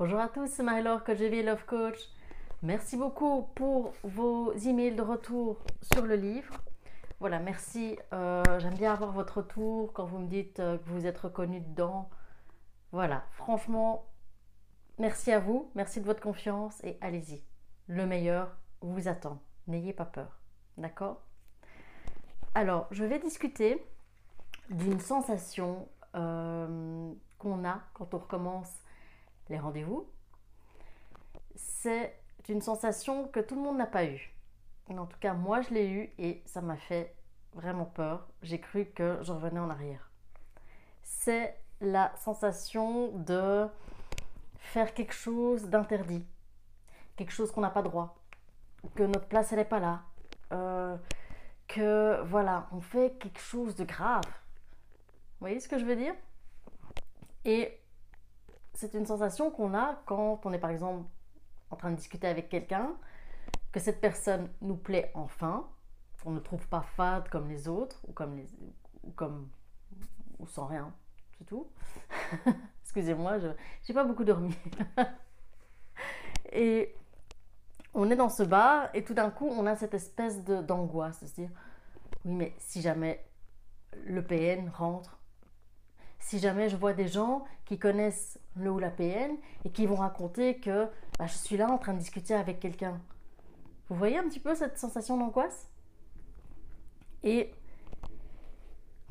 Bonjour à tous, c'est Marie-Laure, coach Love Coach. Merci beaucoup pour vos emails de retour sur le livre. Voilà, merci. Euh, j'aime bien avoir votre retour quand vous me dites euh, que vous êtes reconnu dedans. Voilà, franchement, merci à vous, merci de votre confiance et allez-y. Le meilleur vous attend. N'ayez pas peur. D'accord? Alors, je vais discuter d'une sensation euh, qu'on a quand on recommence les rendez-vous. C'est une sensation que tout le monde n'a pas eue. En tout cas, moi, je l'ai eue et ça m'a fait vraiment peur. J'ai cru que je revenais en arrière. C'est la sensation de faire quelque chose d'interdit, quelque chose qu'on n'a pas droit, que notre place elle n'est pas là, euh, que voilà, on fait quelque chose de grave. Vous voyez ce que je veux dire? Et c'est une sensation qu'on a quand on est par exemple en train de discuter avec quelqu'un, que cette personne nous plaît enfin, on ne trouve pas fade comme les autres ou comme ou sans rien, c'est tout. Excusez-moi, je n'ai pas beaucoup dormi. et on est dans ce bar et tout d'un coup on a cette espèce d'angoisse de se dire oui mais si jamais le PN rentre si jamais je vois des gens qui connaissent le ou la PN et qui vont raconter que bah, je suis là en train de discuter avec quelqu'un. Vous voyez un petit peu cette sensation d'angoisse? Et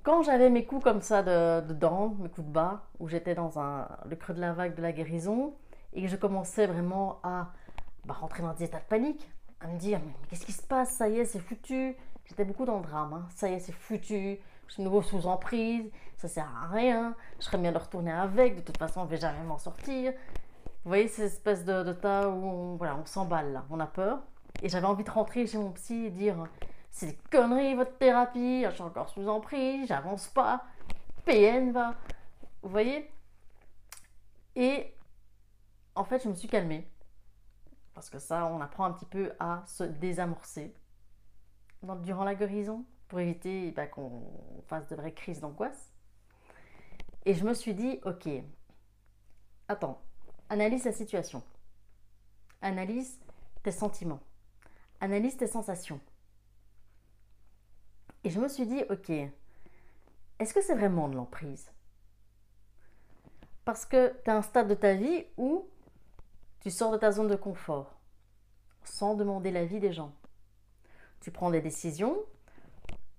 quand j'avais mes coups comme ça de, de dents, mes coups de bas, où j'étais dans le creux de la vague de la guérison, et que je commençais vraiment à bah, rentrer dans des états de panique, à me dire mais qu'est-ce qui se passe? Ça y est, c'est foutu. J'étais beaucoup dans le drame. Hein. Ça y est, c'est foutu je suis nouveau sous emprise, ça sert à rien, je serais bien de retourner avec, de toute façon, on ne va jamais m'en sortir. Vous voyez, cette espèce de, tas où on, voilà, on s'emballe on a peur. Et j'avais envie de rentrer chez mon psy et dire c'est des conneries votre thérapie, je suis encore sous emprise, j'avance pas, PN va. Vous voyez? Et en fait, je me suis calmée. Parce que ça, on apprend un petit peu à se désamorcer durant la guérison pour éviter bah, qu'on fasse de vraies crises d'angoisse. Et je me suis dit, ok, attends, analyse la situation. Analyse tes sentiments. Analyse tes sensations. Et je me suis dit, ok, est-ce que c'est vraiment de l'emprise? Parce que tu as un stade de ta vie où tu sors de ta zone de confort sans demander l'avis des gens. Tu prends des décisions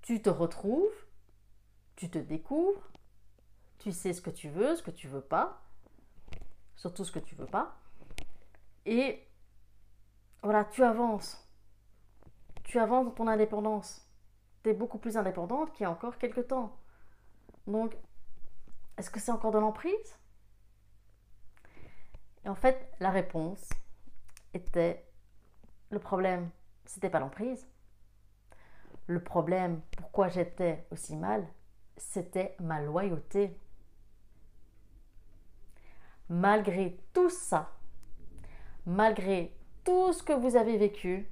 tu te retrouves, tu te découvres, tu sais ce que tu veux, ce que tu veux pas, surtout ce que tu veux pas. Et voilà, tu avances. Tu avances dans ton indépendance. Tu es beaucoup plus indépendante qu'il y a encore quelques temps. Donc, est-ce que c'est encore de l'emprise? Et en fait, la réponse était le problème, c'était pas l'emprise. Le problème, pourquoi j'étais aussi mal, c'était ma loyauté. Malgré tout ça, malgré tout ce que vous avez vécu,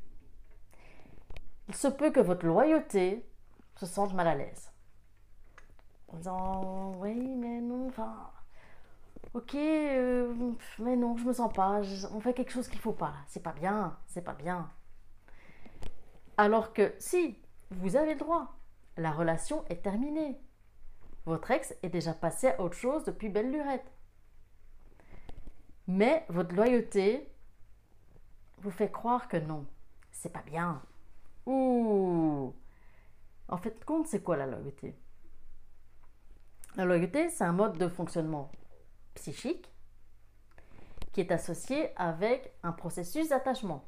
il se peut que votre loyauté se sente mal à l'aise. En disant, oui, mais non, enfin, ok, euh, mais non, je me sens pas, on fait quelque chose qu'il faut pas, c'est pas bien, c'est pas bien. Alors que si vous avez le droit. La relation est terminée. Votre ex est déjà passé à autre chose depuis belle lurette. Mais votre loyauté vous fait croire que non, c'est pas bien. Ouh En fait, compte, c'est quoi la loyauté? La loyauté, c'est un mode de fonctionnement psychique qui est associé avec un processus d'attachement.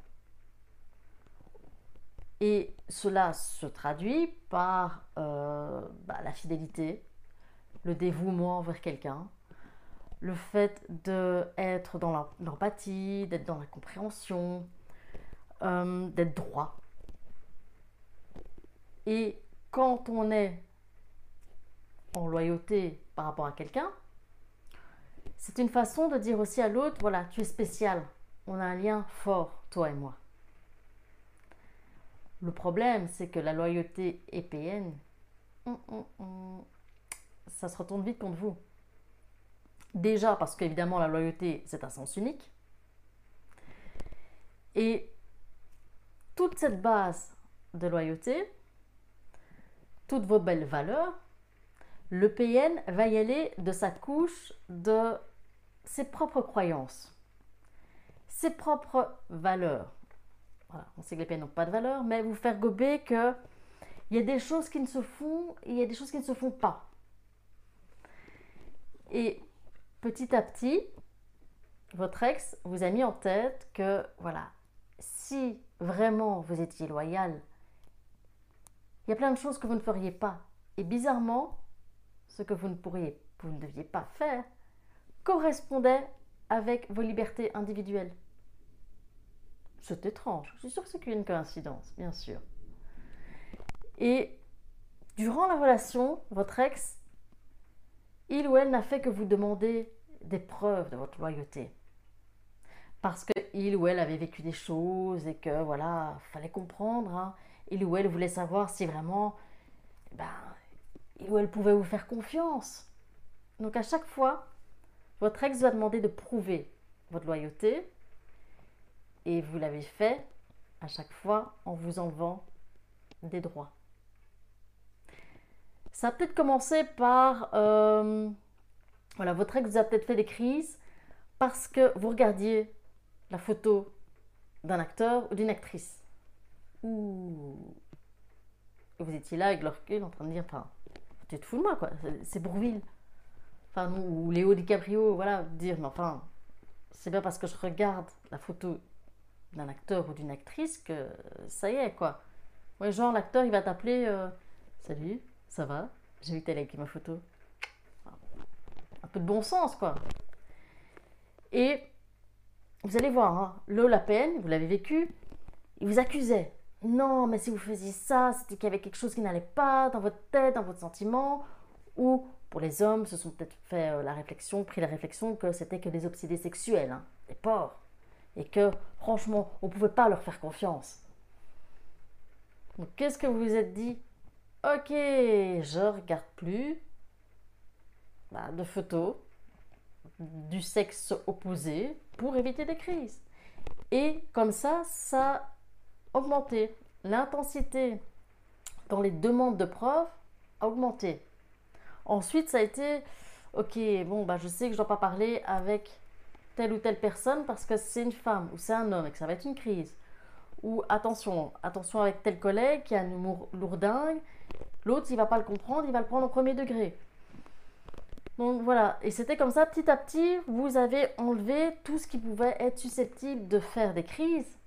Et cela se traduit par euh, bah, la fidélité, le dévouement envers quelqu'un, le fait d'être dans l'empathie, d'être dans la compréhension, euh, d'être droit. Et quand on est en loyauté par rapport à quelqu'un, c'est une façon de dire aussi à l'autre, voilà, tu es spécial, on a un lien fort, toi et moi. Le problème, c'est que la loyauté EPN, hum, hum, hum, ça se retourne vite contre vous. Déjà parce qu'évidemment la loyauté c'est un sens unique. Et toute cette base de loyauté, toutes vos belles valeurs, le PN va y aller de sa couche de ses propres croyances, ses propres valeurs. On sait que les PN n'ont pas de valeur, mais vous faire gober que il y a des choses qui ne se font et il y a des choses qui ne se font pas. Et petit à petit, votre ex vous a mis en tête que, voilà, si vraiment vous étiez loyal, il y a plein de choses que vous ne feriez pas. Et bizarrement, ce que vous ne pourriez, vous ne deviez pas faire, correspondait avec vos libertés individuelles. C'est étrange. Je suis sûre que c'est qu'une coïncidence, bien sûr. Et durant la relation, votre ex, il ou elle n'a fait que vous demander des preuves de votre loyauté. Parce qu'il ou elle avait vécu des choses et que voilà, fallait comprendre. Hein. Il ou elle voulait savoir si vraiment, ben, il ou elle pouvait vous faire confiance. Donc à chaque fois, votre ex va demander de prouver votre loyauté et vous l'avez fait à chaque fois en vous enlevant des droits. Ça a peut-être commencé par... Euh, voilà, votre ex vous a peut-être fait des crises parce que vous regardiez la photo d'un acteur ou d'une actrice. Ou vous étiez là avec le recul en train de dire, enfin, tu te fous de moi, quoi. C'est Bourville. Enfin, ou Léo DiCaprio, voilà, dire, mais enfin, c'est bien parce que je regarde la photo d'un acteur ou d'une actrice que ça y est, quoi. Ouais, genre, l'acteur, il va t'appeler, euh, salut, ça va? J'ai vu que t'as ma photo. Un peu de bon sens, quoi. Et vous allez voir, hein, l'eau, la vous l'avez vécu, il vous accusait. Non, mais si vous faisiez ça, c'était qu'il y avait quelque chose qui n'allait pas dans votre tête, dans votre sentiment. Ou pour les hommes, se sont peut-être fait euh, la réflexion, pris la réflexion que c'était que des obsédés sexuels, hein, des porcs. Et que, franchement, on ne pouvait pas leur faire confiance. Donc, qu'est-ce que vous vous êtes dit? Ok, je regarde plus bah, de photos du sexe opposé pour éviter des crises. Et comme ça, ça a augmenté. L'intensité dans les demandes de preuves a augmenté. Ensuite, ça a été, ok, bon, bah, je sais que je ne dois pas parler avec telle ou telle personne parce que c'est une femme ou c'est un homme et que ça va être une crise. Ou attention, attention avec tel collègue qui a un humour lourdingue L'autre, il va pas le comprendre, il va le prendre au premier degré. Donc voilà, et c'était comme ça, petit à petit, vous avez enlevé tout ce qui pouvait être susceptible de faire des crises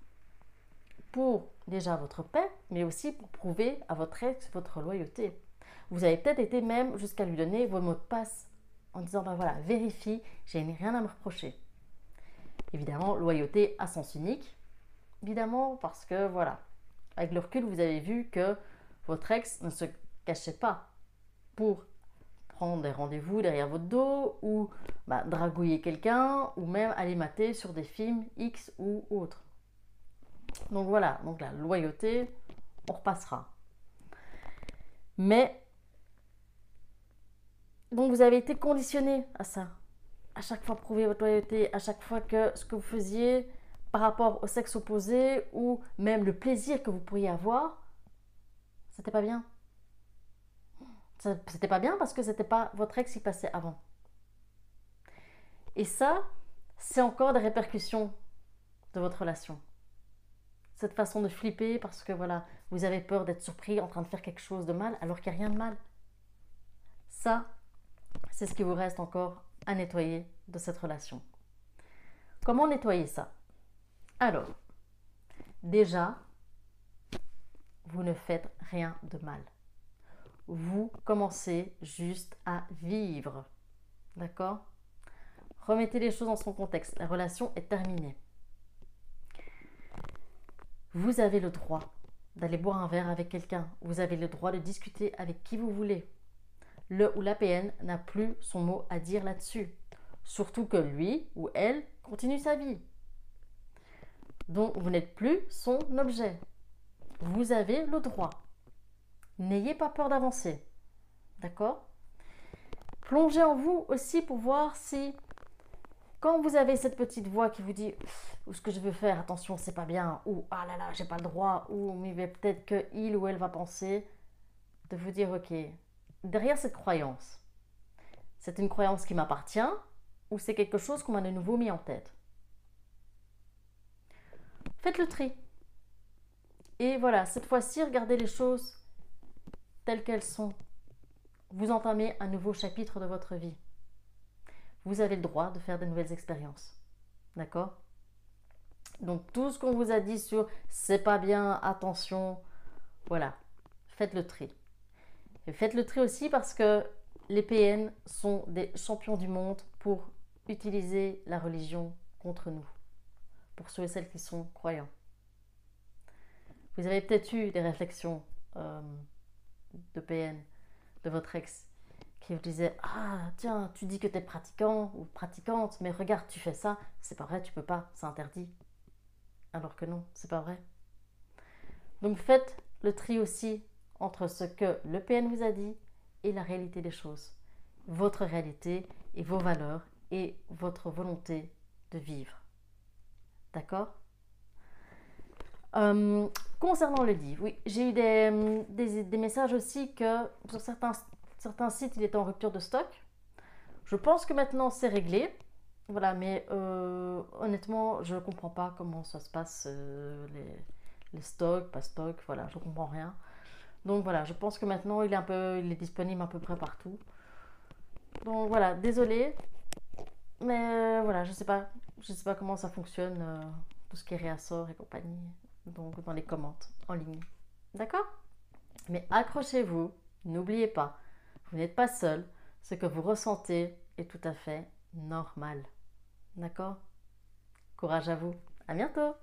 pour déjà votre paix, mais aussi pour prouver à votre ex votre loyauté. Vous avez peut-être été même jusqu'à lui donner vos mots de passe en disant, ben voilà, vérifie, j'ai rien à me reprocher. Évidemment, loyauté à sens unique, évidemment, parce que voilà, avec le recul, vous avez vu que votre ex ne se cachez pas pour prendre des rendez-vous derrière votre dos ou bah, dragouiller quelqu'un ou même aller mater sur des films X ou autres. Donc voilà, donc la loyauté, on repassera. Mais donc vous avez été conditionné à ça. À chaque fois prouver votre loyauté, à chaque fois que ce que vous faisiez par rapport au sexe opposé ou même le plaisir que vous pourriez avoir, c'était pas bien. C'était pas bien parce que c'était pas votre ex qui passait avant. Et ça, c'est encore des répercussions de votre relation. Cette façon de flipper parce que voilà, vous avez peur d'être surpris en train de faire quelque chose de mal alors qu'il n'y a rien de mal. Ça, c'est ce qui vous reste encore nettoyer de cette relation. Comment nettoyer ça? Alors, déjà, vous ne faites rien de mal vous commencez juste à vivre. D'accord? Remettez les choses dans son contexte. La relation est terminée. Vous avez le droit d'aller boire un verre avec quelqu'un. Vous avez le droit de discuter avec qui vous voulez. Le ou la PN n'a plus son mot à dire là-dessus. Surtout que lui ou elle continue sa vie. Donc vous n'êtes plus son objet. Vous avez le droit. N'ayez pas peur d'avancer. D'accord? Plongez en vous aussi pour voir si, quand vous avez cette petite voix qui vous dit ou ce que je veux faire, attention, c'est pas bien, ou ah là là, j'ai pas le droit, ou mais peut-être que il ou elle va penser, de vous dire ok, derrière cette croyance, c'est une croyance qui m'appartient ou c'est quelque chose qu'on m'a de nouveau mis en tête? Faites le tri. Et voilà, cette fois-ci, regardez les choses telles qu'elles sont. Vous entamez un nouveau chapitre de votre vie. Vous avez le droit de faire de nouvelles expériences. D'accord? Donc tout ce qu'on vous a dit sur c'est pas bien, attention, voilà, faites le tri. Et faites le tri aussi parce que les PN sont des champions du monde pour utiliser la religion contre nous, pour ceux et celles qui sont croyants. Vous avez peut-être eu des réflexions euh, de PN de votre ex qui vous disait Ah, tiens, tu dis que tu es pratiquant ou pratiquante, mais regarde, tu fais ça, c'est pas vrai, tu peux pas, c'est interdit. Alors que non, c'est pas vrai. Donc faites le tri aussi entre ce que le PN vous a dit et la réalité des choses. Votre réalité et vos valeurs et votre volonté de vivre. D'accord? Euh, Concernant le livre, oui, j'ai eu des, messages aussi que sur certains, certains sites, il est en rupture de stock. Je pense que maintenant c'est réglé. Voilà, mais euh, honnêtement, je ne comprends pas comment ça se passe, euh, les, les, stocks, pas stocks, voilà, je ne comprends rien. Donc voilà, je pense que maintenant il est, un peu, il est disponible à peu près partout. Donc voilà, désolé. Mais euh, voilà, je sais pas. Je sais pas comment ça fonctionne, euh, tout ce qui est réassort et compagnie. Donc dans les commentaires en ligne. D'accord? Mais accrochez-vous, n'oubliez pas, vous n'êtes pas seul. Ce que vous ressentez est tout à fait normal. D'accord? Courage à vous. À bientôt